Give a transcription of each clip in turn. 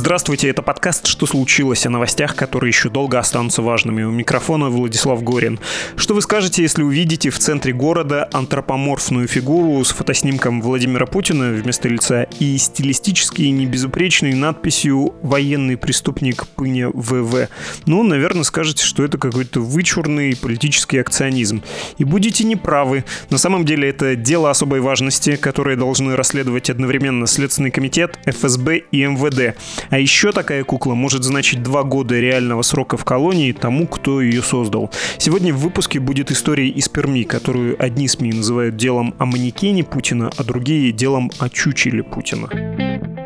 Здравствуйте, это подкаст «Что случилось?» о новостях, которые еще долго останутся важными. У микрофона Владислав Горин. Что вы скажете, если увидите в центре города антропоморфную фигуру с фотоснимком Владимира Путина вместо лица и стилистически небезупречной надписью «Военный преступник Пыня ВВ»? Ну, наверное, скажете, что это какой-то вычурный политический акционизм. И будете неправы. На самом деле это дело особой важности, которое должны расследовать одновременно Следственный комитет, ФСБ и МВД. А еще такая кукла может значить два года реального срока в колонии тому, кто ее создал. Сегодня в выпуске будет история из Перми, которую одни СМИ называют делом о манекене Путина, а другие делом о чучеле Путина.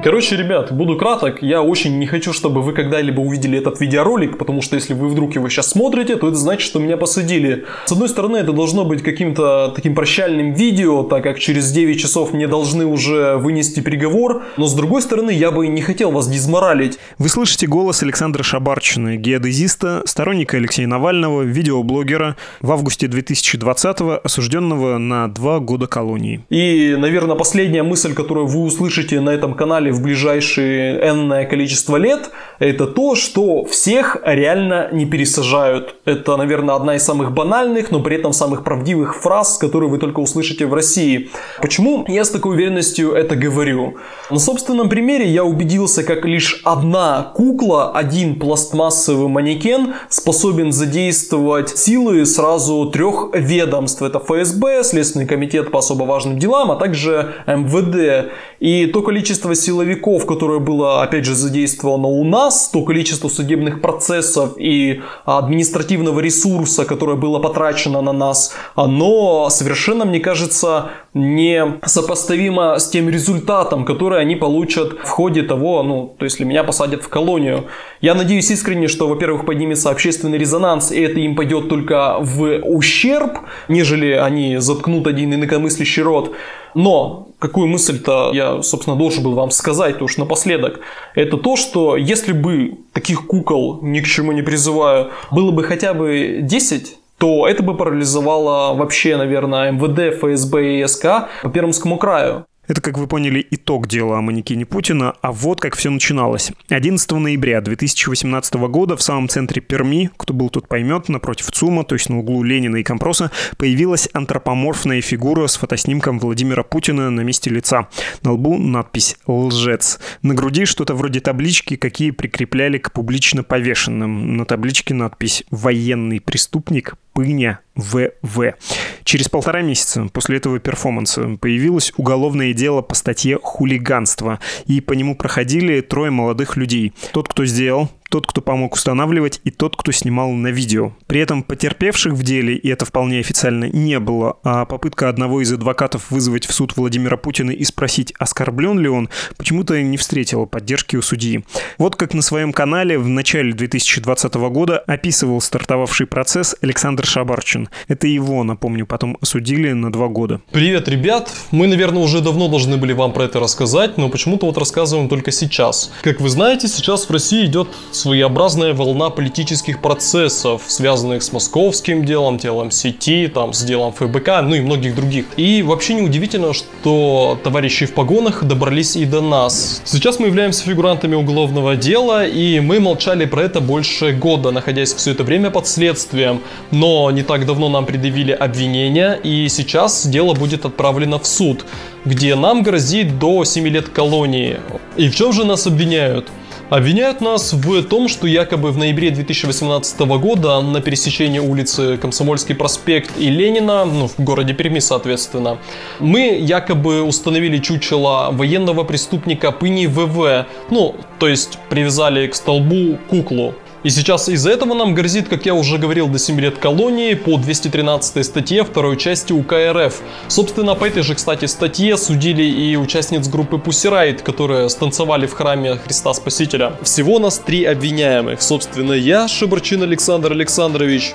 Короче, ребят, буду краток. Я очень не хочу, чтобы вы когда-либо увидели этот видеоролик, потому что если вы вдруг его сейчас смотрите, то это значит, что меня посадили. С одной стороны, это должно быть каким-то таким прощальным видео, так как через 9 часов мне должны уже вынести приговор. Но с другой стороны, я бы не хотел вас дезморалить. Вы слышите голос Александра Шабарчина, геодезиста, сторонника Алексея Навального, видеоблогера, в августе 2020-го осужденного на два года колонии. И, наверное, последняя мысль, которую вы услышите на этом канале в ближайшие энное количество лет, это то, что всех реально не пересажают. Это, наверное, одна из самых банальных, но при этом самых правдивых фраз, которые вы только услышите в России. Почему я с такой уверенностью это говорю? На собственном примере я убедился, как лишь одна кукла, один пластмассовый манекен способен задействовать силы сразу трех ведомств. Это ФСБ, Следственный комитет по особо важным делам, а также МВД. И то количество силовиков, которое было, опять же, задействовано у нас, то количество судебных процессов и административного ресурса, которое было потрачено на нас, оно совершенно, мне кажется, не сопоставимо с тем результатом, который они получат в ходе того, ну, то есть, если меня посадят в колонию. Я надеюсь искренне, что, во-первых, поднимется общественный резонанс, и это им пойдет только в ущерб, нежели они заткнут один инакомыслящий рот. Но какую мысль-то я, собственно, должен был вам сказать, уж напоследок, это то, что если бы таких кукол, ни к чему не призываю, было бы хотя бы 10, то это бы парализовало вообще, наверное, МВД, ФСБ и СК по Пермскому краю. Это, как вы поняли, итог дела о манекене Путина, а вот как все начиналось. 11 ноября 2018 года в самом центре Перми, кто был тут поймет, напротив ЦУМа, то есть на углу Ленина и Компроса, появилась антропоморфная фигура с фотоснимком Владимира Путина на месте лица. На лбу надпись «Лжец». На груди что-то вроде таблички, какие прикрепляли к публично повешенным. На табличке надпись «Военный преступник Пыня ВВ. Через полтора месяца после этого перформанса появилось уголовное дело по статье «Хулиганство», и по нему проходили трое молодых людей. Тот, кто сделал, тот, кто помог устанавливать, и тот, кто снимал на видео. При этом потерпевших в деле, и это вполне официально, не было, а попытка одного из адвокатов вызвать в суд Владимира Путина и спросить, оскорблен ли он, почему-то не встретила поддержки у судьи. Вот как на своем канале в начале 2020 года описывал стартовавший процесс Александр Шабарчин. Это его, напомню, потом осудили на два года. Привет, ребят! Мы, наверное, уже давно должны были вам про это рассказать, но почему-то вот рассказываем только сейчас. Как вы знаете, сейчас в России идет своеобразная волна политических процессов, связанных с московским делом, делом сети, там, с делом ФБК, ну и многих других. И вообще неудивительно, что товарищи в погонах добрались и до нас. Сейчас мы являемся фигурантами уголовного дела, и мы молчали про это больше года, находясь все это время под следствием. Но не так давно нам предъявили обвинения, и сейчас дело будет отправлено в суд, где нам грозит до 7 лет колонии. И в чем же нас обвиняют? Обвиняют нас в том, что якобы в ноябре 2018 года на пересечении улицы Комсомольский проспект и Ленина, ну, в городе Перми, соответственно, мы якобы установили чучело военного преступника Пыни ВВ, ну, то есть привязали к столбу куклу. И сейчас из-за этого нам грозит, как я уже говорил, до 7 лет колонии по 213 статье второй части УК РФ. Собственно, по этой же, кстати, статье судили и участниц группы Pussy Riot, которые станцевали в храме Христа Спасителя. Всего нас три обвиняемых. Собственно, я, Шибарчин Александр Александрович,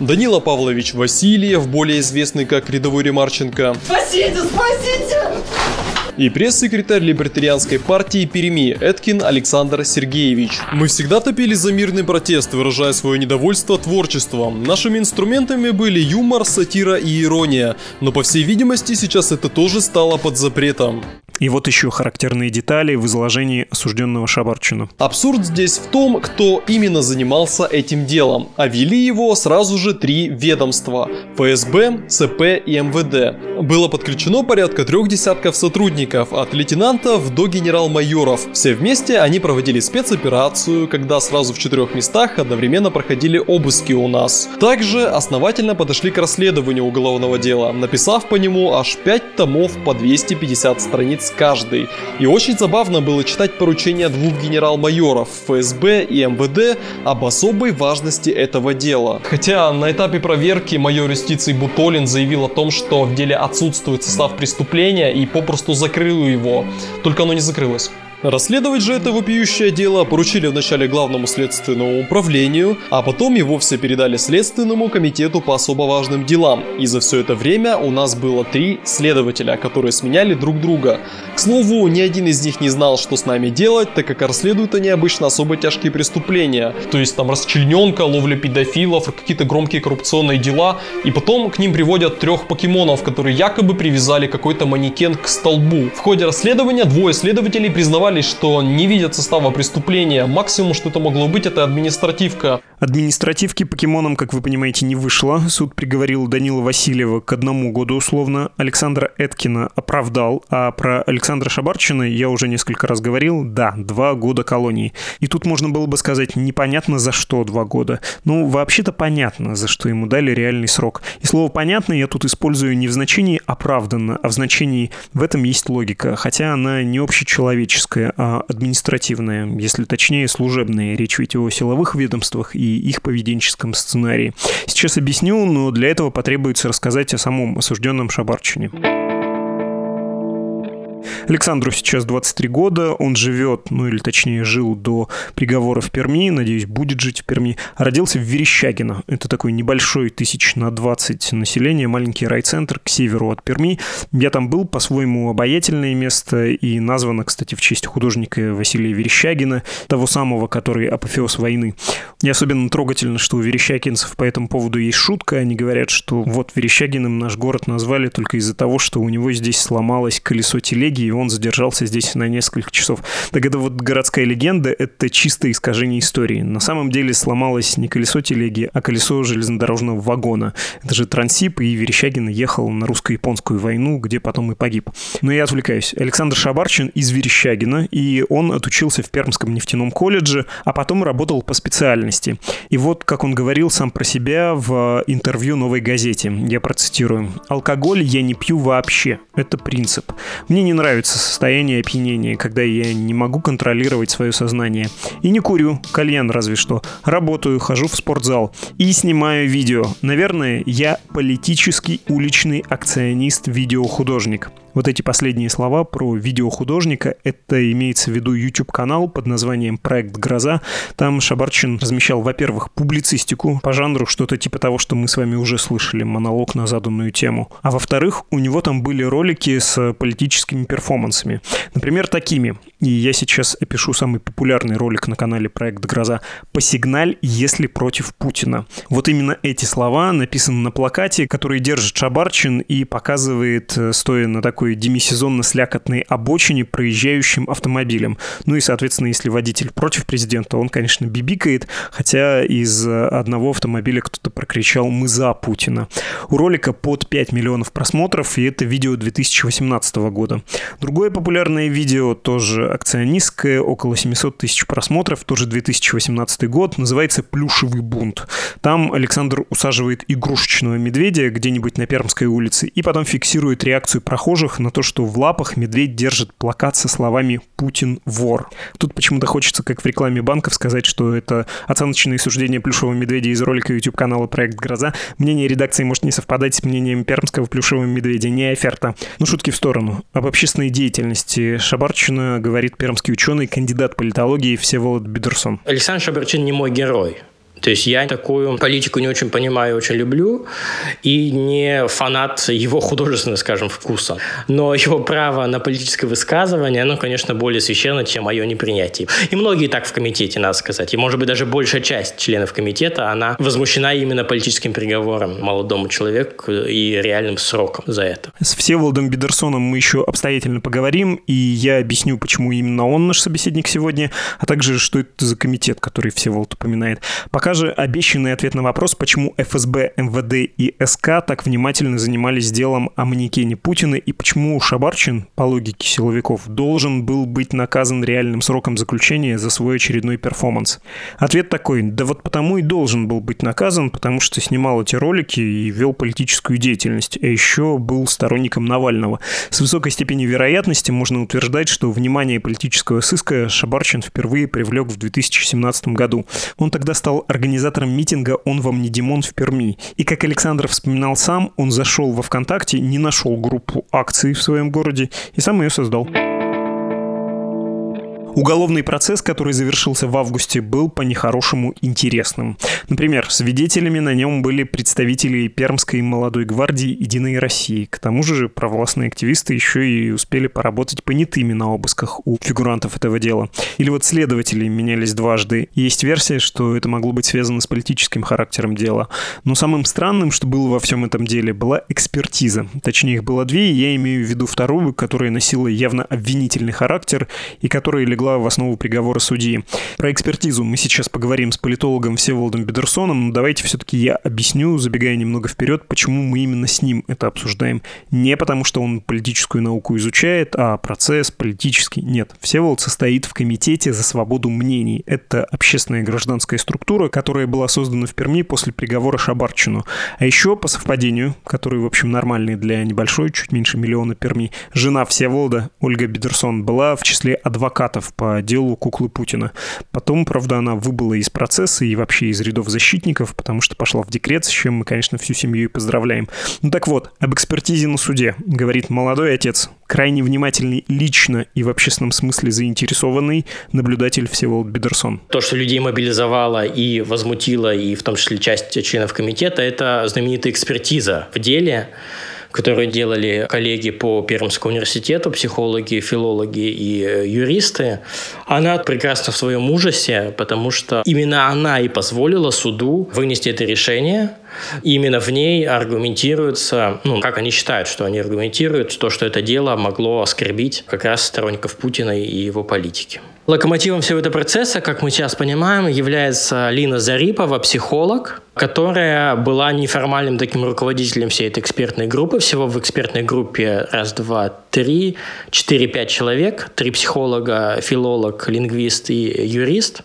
Данила Павлович Васильев, более известный как рядовой Ремарченко. Спасите, спасите! И пресс-секретарь либертарианской партии Перми Эткин Александр Сергеевич. Мы всегда топили за мирный протест, выражая свое недовольство творчеством. Нашими инструментами были юмор, сатира и ирония, но по всей видимости сейчас это тоже стало под запретом. И вот еще характерные детали в изложении осужденного Шабарчина. Абсурд здесь в том, кто именно занимался этим делом, а вели его сразу же три ведомства – ФСБ, ЦП и МВД. Было подключено порядка трех десятков сотрудников, от лейтенантов до генерал-майоров. Все вместе они проводили спецоперацию, когда сразу в четырех местах одновременно проходили обыски у нас. Также основательно подошли к расследованию уголовного дела, написав по нему аж 5 томов по 250 страниц каждый. И очень забавно было читать поручения двух генерал-майоров ФСБ и МВД об особой важности этого дела. Хотя на этапе проверки майор юстиции Бутолин заявил о том, что в деле отсутствует состав преступления и попросту закрыл его. Только оно не закрылось. Расследовать же это вопиющее дело поручили вначале главному следственному управлению, а потом и вовсе передали Следственному комитету по особо важным делам. И за все это время у нас было три следователя, которые сменяли друг друга. К слову, ни один из них не знал, что с нами делать, так как расследуют они обычно особо тяжкие преступления. То есть там расчлененка, ловля педофилов, какие-то громкие коррупционные дела. И потом к ним приводят трех покемонов, которые якобы привязали какой-то манекен к столбу. В ходе расследования двое следователей признавали признавались, что не видят состава преступления. Максимум, что это могло быть, это административка. Административки покемоном, как вы понимаете, не вышло. Суд приговорил Данила Васильева к одному году условно. Александра Эткина оправдал. А про Александра Шабарчина я уже несколько раз говорил. Да, два года колонии. И тут можно было бы сказать, непонятно за что два года. Ну, вообще-то понятно, за что ему дали реальный срок. И слово «понятно» я тут использую не в значении «оправданно», а в значении «в этом есть логика», хотя она не общечеловеческая функции, а административные, если точнее служебные. Речь ведь о силовых ведомствах и их поведенческом сценарии. Сейчас объясню, но для этого потребуется рассказать о самом осужденном Шабарчине. Александру сейчас 23 года, он живет, ну или точнее жил до приговора в Перми, надеюсь, будет жить в Перми. Родился в Верещагино. Это такой небольшой тысяч на 20 населения, маленький райцентр к северу от Перми. Я там был, по-своему обаятельное место, и названо, кстати, в честь художника Василия Верещагина, того самого, который апофеоз войны. Не особенно трогательно, что у верещагинцев по этому поводу есть шутка. Они говорят, что вот Верещагиным наш город назвали только из-за того, что у него здесь сломалось колесо телеги, и он задержался здесь на несколько часов. Так это вот городская легенда, это чистое искажение истории. На самом деле сломалось не колесо телеги, а колесо железнодорожного вагона. Это же Трансип, и Верещагин ехал на русско-японскую войну, где потом и погиб. Но я отвлекаюсь. Александр Шабарчин из Верещагина, и он отучился в Пермском нефтяном колледже, а потом работал по специальности. И вот, как он говорил сам про себя в интервью «Новой газете», я процитирую. «Алкоголь я не пью вообще. Это принцип. Мне не нравится состояние опьянения, когда я не могу контролировать свое сознание. И не курю, кальян разве что. Работаю, хожу в спортзал и снимаю видео. Наверное, я политический уличный акционист-видеохудожник. Вот эти последние слова про видеохудожника, это имеется в виду YouTube-канал под названием «Проект Гроза». Там Шабарчин размещал, во-первых, публицистику по жанру, что-то типа того, что мы с вами уже слышали, монолог на заданную тему. А во-вторых, у него там были ролики с политическими перформансами. Например, такими. И я сейчас опишу самый популярный ролик на канале «Проект Гроза» «Посигналь, если против Путина». Вот именно эти слова написаны на плакате, который держит Шабарчин и показывает, э, стоя на такой демисезонно-слякотной обочине проезжающим автомобилем. Ну и, соответственно, если водитель против президента, он, конечно, бибикает, хотя из одного автомобиля кто-то прокричал «Мы за Путина». У ролика под 5 миллионов просмотров, и это видео 2018 года. Другое популярное видео, тоже акционистское, около 700 тысяч просмотров, тоже 2018 год, называется «Плюшевый бунт». Там Александр усаживает игрушечного медведя где-нибудь на Пермской улице и потом фиксирует реакцию прохожих на то, что в лапах медведь держит плакат со словами «Путин вор». Тут почему-то хочется, как в рекламе банков, сказать, что это оценочные суждения плюшевого медведя из ролика YouTube-канала «Проект Гроза». Мнение редакции может не совпадать с мнением пермского плюшевого медведя, не оферта. Ну, шутки в сторону. Об общественной деятельности Шабарчина говорит пермский ученый, кандидат политологии Всеволод Бедерсон. Александр Шабарчин не мой герой. То есть я такую политику не очень понимаю, очень люблю, и не фанат его художественного, скажем, вкуса. Но его право на политическое высказывание, оно, конечно, более священно, чем мое непринятие. И многие так в комитете, надо сказать. И, может быть, даже большая часть членов комитета, она возмущена именно политическим приговором молодому человеку и реальным сроком за это. С Всеволодом Бедерсоном мы еще обстоятельно поговорим, и я объясню, почему именно он наш собеседник сегодня, а также, что это за комитет, который Всеволод упоминает. Пока же обещанный ответ на вопрос, почему ФСБ, МВД и СК так внимательно занимались делом о манекене Путина и почему Шабарчин, по логике силовиков, должен был быть наказан реальным сроком заключения за свой очередной перформанс. Ответ такой, да вот потому и должен был быть наказан, потому что снимал эти ролики и вел политическую деятельность, а еще был сторонником Навального. С высокой степенью вероятности можно утверждать, что внимание политического сыска Шабарчин впервые привлек в 2017 году. Он тогда стал организатором митинга «Он вам не Димон» в Перми. И как Александр вспоминал сам, он зашел во ВКонтакте, не нашел группу акций в своем городе и сам ее создал. Уголовный процесс, который завершился в августе, был по-нехорошему интересным. Например, свидетелями на нем были представители Пермской молодой гвардии «Единой России». К тому же провластные активисты еще и успели поработать понятыми на обысках у фигурантов этого дела. Или вот следователи менялись дважды. Есть версия, что это могло быть связано с политическим характером дела. Но самым странным, что было во всем этом деле, была экспертиза. Точнее, их было две, и я имею в виду вторую, которая носила явно обвинительный характер и которая легла легла в основу приговора судьи. Про экспертизу мы сейчас поговорим с политологом Всеволодом Бедерсоном, но давайте все-таки я объясню, забегая немного вперед, почему мы именно с ним это обсуждаем. Не потому, что он политическую науку изучает, а процесс политический. Нет, Всеволод состоит в Комитете за свободу мнений. Это общественная гражданская структура, которая была создана в Перми после приговора Шабарчину. А еще, по совпадению, который, в общем, нормальный для небольшой, чуть меньше миллиона Перми, жена Всеволода, Ольга Бедерсон, была в числе адвокатов по делу куклы Путина. Потом, правда, она выбыла из процесса и вообще из рядов защитников, потому что пошла в декрет, с чем мы, конечно, всю семью и поздравляем. Ну так вот, об экспертизе на суде, говорит молодой отец, крайне внимательный лично и в общественном смысле заинтересованный наблюдатель Всеволод Бедерсон. То, что людей мобилизовало и возмутило, и в том числе часть членов комитета, это знаменитая экспертиза в деле, которую делали коллеги по Пермскому университету, психологи, филологи и э, юристы, она прекрасна в своем ужасе, потому что именно она и позволила суду вынести это решение, и именно в ней аргументируется, ну, как они считают, что они аргументируют то, что это дело могло оскорбить как раз сторонников Путина и его политики. Локомотивом всего этого процесса, как мы сейчас понимаем, является Лина Зарипова, психолог, которая была неформальным таким руководителем всей этой экспертной группы. Всего в экспертной группе раз, два, три, четыре, пять человек. Три психолога, филолог, лингвист и юрист.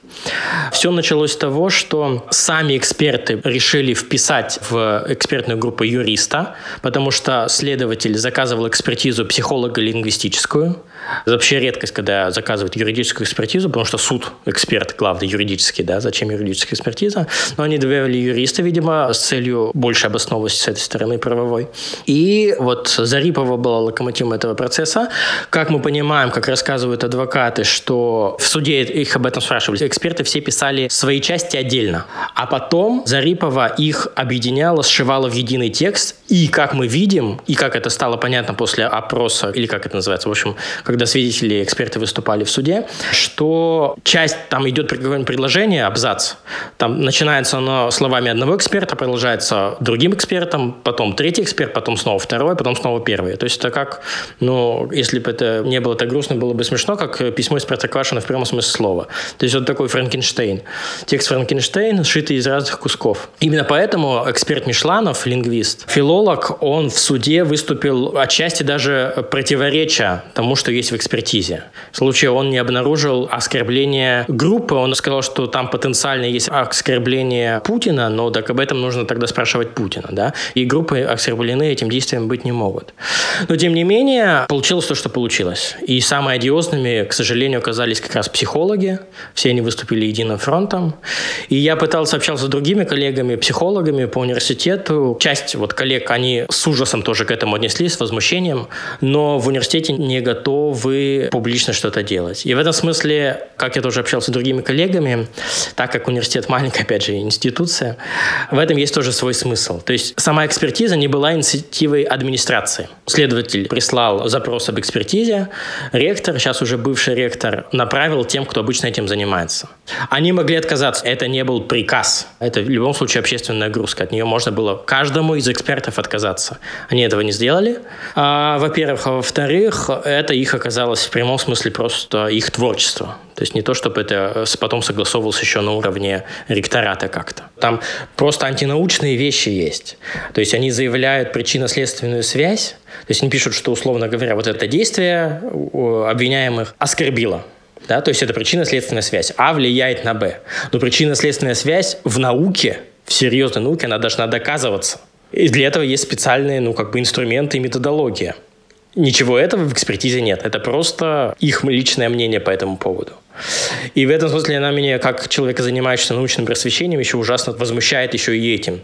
Все началось с того, что сами эксперты решили вписать в экспертную группу юриста, потому что следователь заказывал экспертизу психолого-лингвистическую. Вообще редкость, когда заказывают юридическую экспертизу, потому что суд эксперт главный юридический, да, зачем юридическая экспертиза. Но они добавили юриста, видимо, с целью больше обоснованности с этой стороны правовой. И вот Зарипова была локомотивом этого процесса. Как мы понимаем, как рассказывают адвокаты, что в суде их об этом спрашивали, эксперты все писали свои части отдельно. А потом Зарипова их объединяла, сшивала в единый текст. И как мы видим, и как это стало понятно после опроса, или как это называется, в общем, когда свидетели, эксперты выступали в суде, что часть, там идет предложение, абзац, там начинается оно словами одного эксперта, продолжается другим экспертом, потом третий эксперт, потом снова второй, потом снова первый. То есть это как, ну, если бы это не было так грустно, было бы смешно, как письмо из Простоквашина в прямом смысле слова. То есть вот такой Франкенштейн. Текст Франкенштейн, сшитый из разных кусков. Именно поэтому эксперт Мишланов, лингвист, филолог, он в суде выступил отчасти даже противоречия тому, что есть в экспертизе. В случае он не обнаружил оскорбление группы, он сказал, что там потенциально есть оскорбление Путина, но так об этом нужно тогда спрашивать Путина, да, и группы оскорблены этим действием быть не могут. Но, тем не менее, получилось то, что получилось. И самые одиозными, к сожалению, оказались как раз психологи, все они выступили единым фронтом. И я пытался общаться с другими коллегами, психологами, по университету, часть вот коллег, они с ужасом тоже к этому отнеслись, с возмущением, но в университете не готовы публично что-то делать. И в этом смысле, как я тоже общался с другими коллегами, так как университет маленькая, опять же, институция, в этом есть тоже свой смысл. То есть сама экспертиза не была инициативой администрации. Следователь прислал запрос об экспертизе, ректор, сейчас уже бывший ректор, направил тем, кто обычно этим занимается. Они могли отказаться. Это не был приказ. Это в любом случае общественная нагрузка. От нее можно было каждому из экспертов отказаться. Они этого не сделали. А, во-первых. А во-вторых, это их оказалось в прямом смысле просто их творчество. То есть не то, чтобы это потом согласовывалось еще на уровне ректората как-то. Там просто антинаучные вещи есть. То есть они заявляют причинно-следственную связь. То есть они пишут, что, условно говоря, вот это действие обвиняемых оскорбило да, то есть это причинно-следственная связь. А влияет на Б. Но причинно-следственная связь в науке, в серьезной науке, она должна доказываться. И для этого есть специальные, ну, как бы инструменты и методология. Ничего этого в экспертизе нет. Это просто их личное мнение по этому поводу. И в этом смысле она меня, как человека, занимающегося научным просвещением, еще ужасно возмущает еще и этим.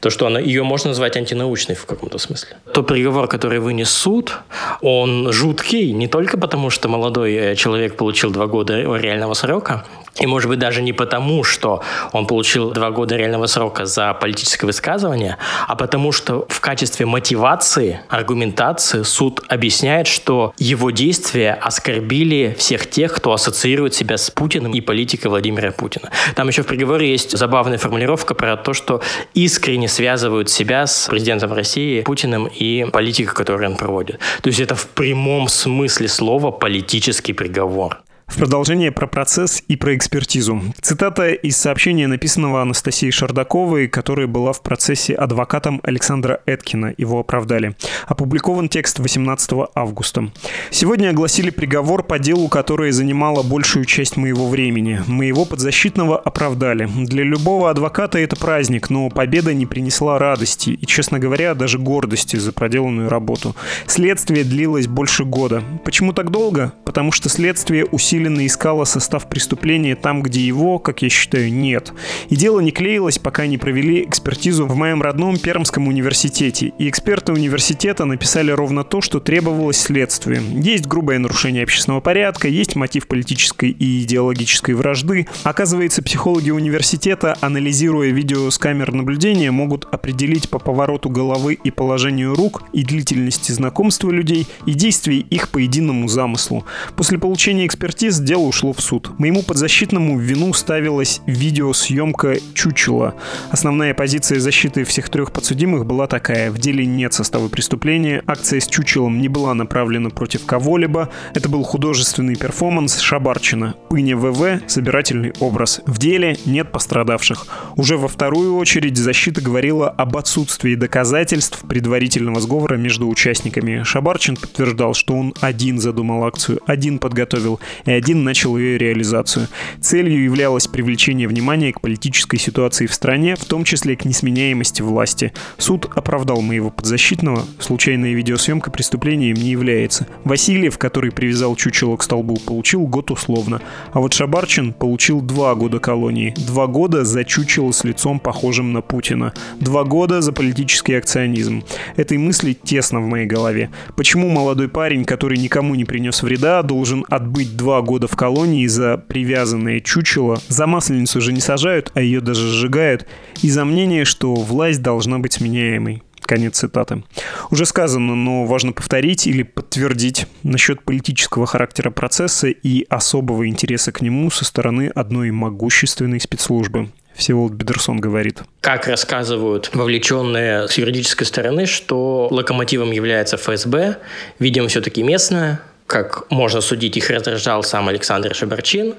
То, что она, ее можно назвать антинаучной в каком-то смысле. Тот приговор, который вынес суд, он жуткий не только потому, что молодой э, человек получил два года реального срока, и, может быть, даже не потому, что он получил два года реального срока за политическое высказывание, а потому что в качестве мотивации, аргументации суд объясняет, что его действия оскорбили всех тех, кто ассоциирует себя с Путиным и политикой Владимира Путина. Там еще в приговоре есть забавная формулировка про то, что искренне связывают себя с президентом России Путиным и политикой, которую он проводит. То есть это в прямом смысле слова политический приговор. В продолжение про процесс и про экспертизу. Цитата из сообщения, написанного Анастасией Шардаковой, которая была в процессе адвокатом Александра Эткина. Его оправдали. Опубликован текст 18 августа. «Сегодня огласили приговор по делу, которое занимало большую часть моего времени. Моего подзащитного оправдали. Для любого адвоката это праздник, но победа не принесла радости и, честно говоря, даже гордости за проделанную работу. Следствие длилось больше года. Почему так долго? Потому что следствие усилилось усиленно искала состав преступления там, где его, как я считаю, нет. И дело не клеилось, пока не провели экспертизу в моем родном Пермском университете. И эксперты университета написали ровно то, что требовалось следствию. Есть грубое нарушение общественного порядка, есть мотив политической и идеологической вражды. Оказывается, психологи университета, анализируя видео с камер наблюдения, могут определить по повороту головы и положению рук и длительности знакомства людей и действий их по единому замыслу. После получения экспертизы экспертиз дело ушло в суд. Моему подзащитному в вину ставилась видеосъемка чучела. Основная позиция защиты всех трех подсудимых была такая. В деле нет состава преступления, акция с чучелом не была направлена против кого-либо. Это был художественный перформанс Шабарчина. Пыня ВВ – собирательный образ. В деле нет пострадавших. Уже во вторую очередь защита говорила об отсутствии доказательств предварительного сговора между участниками. Шабарчин подтверждал, что он один задумал акцию, один подготовил и один начал ее реализацию. Целью являлось привлечение внимания к политической ситуации в стране, в том числе к несменяемости власти. Суд оправдал моего подзащитного, случайная видеосъемка преступлением не является. Васильев, который привязал чучело к столбу, получил год условно, а вот Шабарчин получил два года колонии. Два года за чучело с лицом, похожим на Путина. Два года за политический акционизм. Этой мысли тесно в моей голове. Почему молодой парень, который никому не принес вреда, должен отбыть два года в колонии за привязанное чучело. За масленицу же не сажают, а ее даже сжигают. Из-за мнения, что власть должна быть сменяемой. Конец цитаты. Уже сказано, но важно повторить или подтвердить насчет политического характера процесса и особого интереса к нему со стороны одной могущественной спецслужбы. Всеволод Бедерсон говорит. Как рассказывают вовлеченные с юридической стороны, что локомотивом является ФСБ, видимо, все-таки местная, как можно судить, их раздражал сам Александр Шабарчин.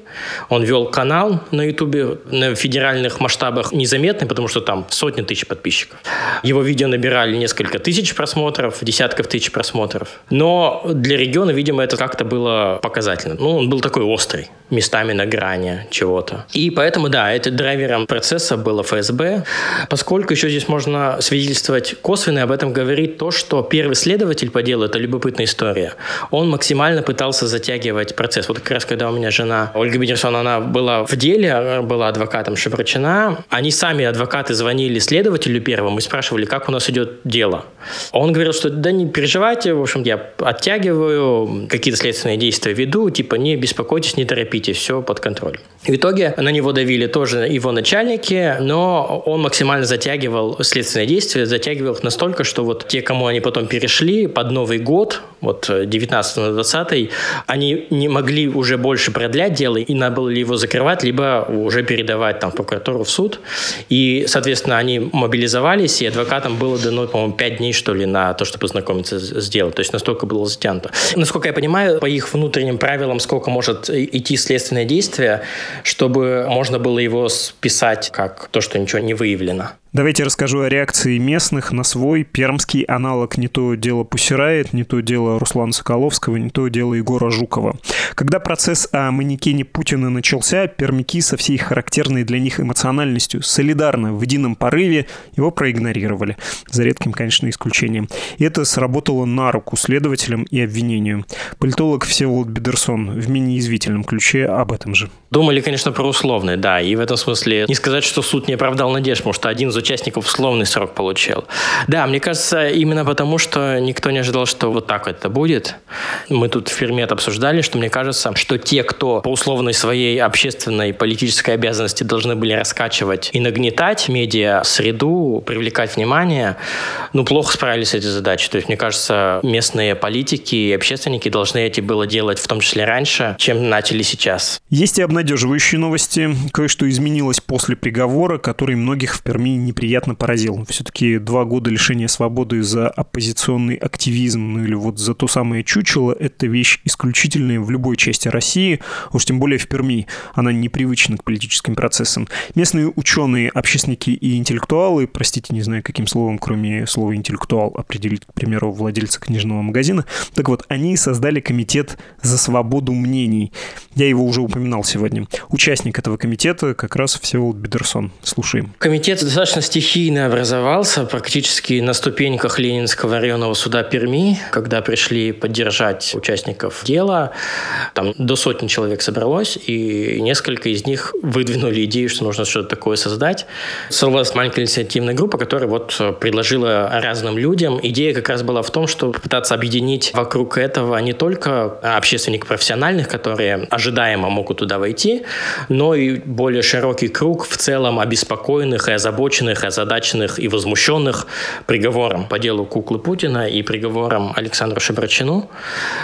Он вел канал на Ютубе на федеральных масштабах незаметный, потому что там сотни тысяч подписчиков. Его видео набирали несколько тысяч просмотров, десятков тысяч просмотров. Но для региона, видимо, это как-то было показательно. Ну, он был такой острый, местами на грани чего-то. И поэтому, да, это драйвером процесса было ФСБ. Поскольку еще здесь можно свидетельствовать косвенно, об этом говорит то, что первый следователь по делу, это любопытная история, он максимально максимально пытался затягивать процесс. Вот как раз когда у меня жена Ольга Бедерсон, она была в деле, была адвокатом Шеврачина, они сами, адвокаты, звонили следователю первому и спрашивали, как у нас идет дело. Он говорил, что да не переживайте, в общем, я оттягиваю, какие-то следственные действия веду, типа не беспокойтесь, не торопитесь, все под контролем. В итоге на него давили тоже его начальники, но он максимально затягивал следственные действия, затягивал их настолько, что вот те, кому они потом перешли под Новый год, вот 19 на 20, они не могли уже больше продлять дело, и надо было его закрывать, либо уже передавать там в прокуратуру, в суд. И, соответственно, они мобилизовались, и адвокатам было дано, по-моему, 5 дней, что ли, на то, чтобы знакомиться с делом. То есть настолько было затянуто. Насколько я понимаю, по их внутренним правилам, сколько может идти следственное действие, чтобы можно было его списать как то, что ничего не выявлено. Давайте расскажу о реакции местных на свой пермский аналог не то дело Пусирает, не то дело Руслана Соколовского, не то дело Егора Жукова. Когда процесс о манекене Путина начался, пермяки со всей характерной для них эмоциональностью солидарно в едином порыве его проигнорировали. За редким, конечно, исключением. И это сработало на руку следователям и обвинению. Политолог Всеволод Бедерсон в менее язвительном ключе об этом же. Думали, конечно, про условный, да. И в этом смысле не сказать, что суд не оправдал надежд, потому что один из участников условный срок получил. Да, мне кажется, именно потому, что никто не ожидал, что вот так это будет. Мы тут в Фермет обсуждали, что мне кажется, что те, кто по условной своей общественной политической обязанности должны были раскачивать и нагнетать медиа среду, привлекать внимание, ну, плохо справились с этой задачей. То есть, мне кажется, местные политики и общественники должны эти было делать в том числе раньше, чем начали сейчас. Есть и обнадеживающие новости. Кое-что изменилось после приговора, который многих в Перми не неприятно поразил. Все-таки два года лишения свободы за оппозиционный активизм, ну или вот за то самое чучело, это вещь исключительная в любой части России, уж тем более в Перми. Она непривычна к политическим процессам. Местные ученые, общественники и интеллектуалы, простите, не знаю, каким словом, кроме слова интеллектуал, определить, к примеру, владельца книжного магазина, так вот, они создали комитет за свободу мнений. Я его уже упоминал сегодня. Участник этого комитета как раз Всеволод Бедерсон. Слушаем. Комитет достаточно стихийно образовался практически на ступеньках Ленинского районного суда Перми, когда пришли поддержать участников дела. Там до сотни человек собралось, и несколько из них выдвинули идею, что нужно что-то такое создать. Создалась маленькая инициативная группа, которая вот предложила разным людям. Идея как раз была в том, чтобы пытаться объединить вокруг этого не только общественников профессиональных, которые ожидаемо могут туда войти, но и более широкий круг в целом обеспокоенных и озабоченных озабоченных, озадаченных и возмущенных приговором по делу куклы Путина и приговором Александру Шебрачину.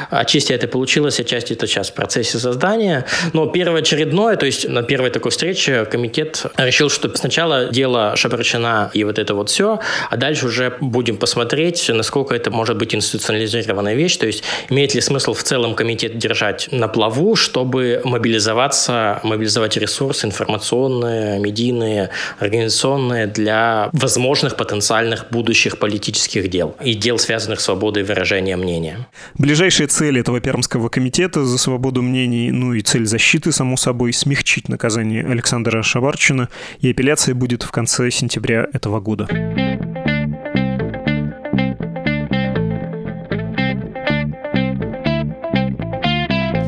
Отчасти это получилось, отчасти это сейчас в процессе создания. Но первоочередное, то есть на первой такой встрече комитет решил, что сначала дело Шебрачина и вот это вот все, а дальше уже будем посмотреть, насколько это может быть институционализированная вещь, то есть имеет ли смысл в целом комитет держать на плаву, чтобы мобилизоваться, мобилизовать ресурсы информационные, медийные, организационные для возможных потенциальных будущих политических дел и дел, связанных с свободой выражения мнения. Ближайшая цель этого Пермского комитета за свободу мнений, ну и цель защиты, само собой, смягчить наказание Александра Шабарчина, и апелляция будет в конце сентября этого года.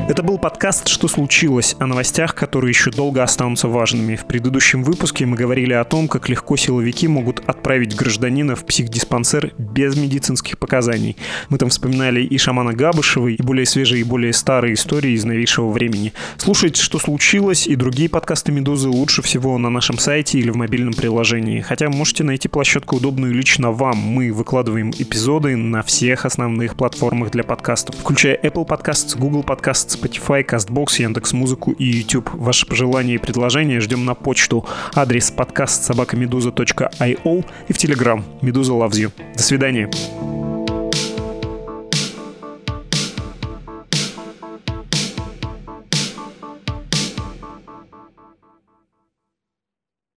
Это был подкаст «Что случилось?» о новостях, которые еще долго останутся важными. В предыдущем выпуске мы говорили о том, как легко силовики могут отправить гражданина в психдиспансер без медицинских показаний. Мы там вспоминали и шамана Габышева, и более свежие, и более старые истории из новейшего времени. Слушайте «Что случилось?» и другие подкасты «Медузы» лучше всего на нашем сайте или в мобильном приложении. Хотя можете найти площадку удобную лично вам. Мы выкладываем эпизоды на всех основных платформах для подкастов, включая Apple Podcasts, Google Podcasts, Spotify, CastBox, Яндекс.Музыку и YouTube. Ваши пожелания и предложения ждем на почту. Адрес подкаст собакамедуза.io и в Telegram. Медуза loves you. До свидания.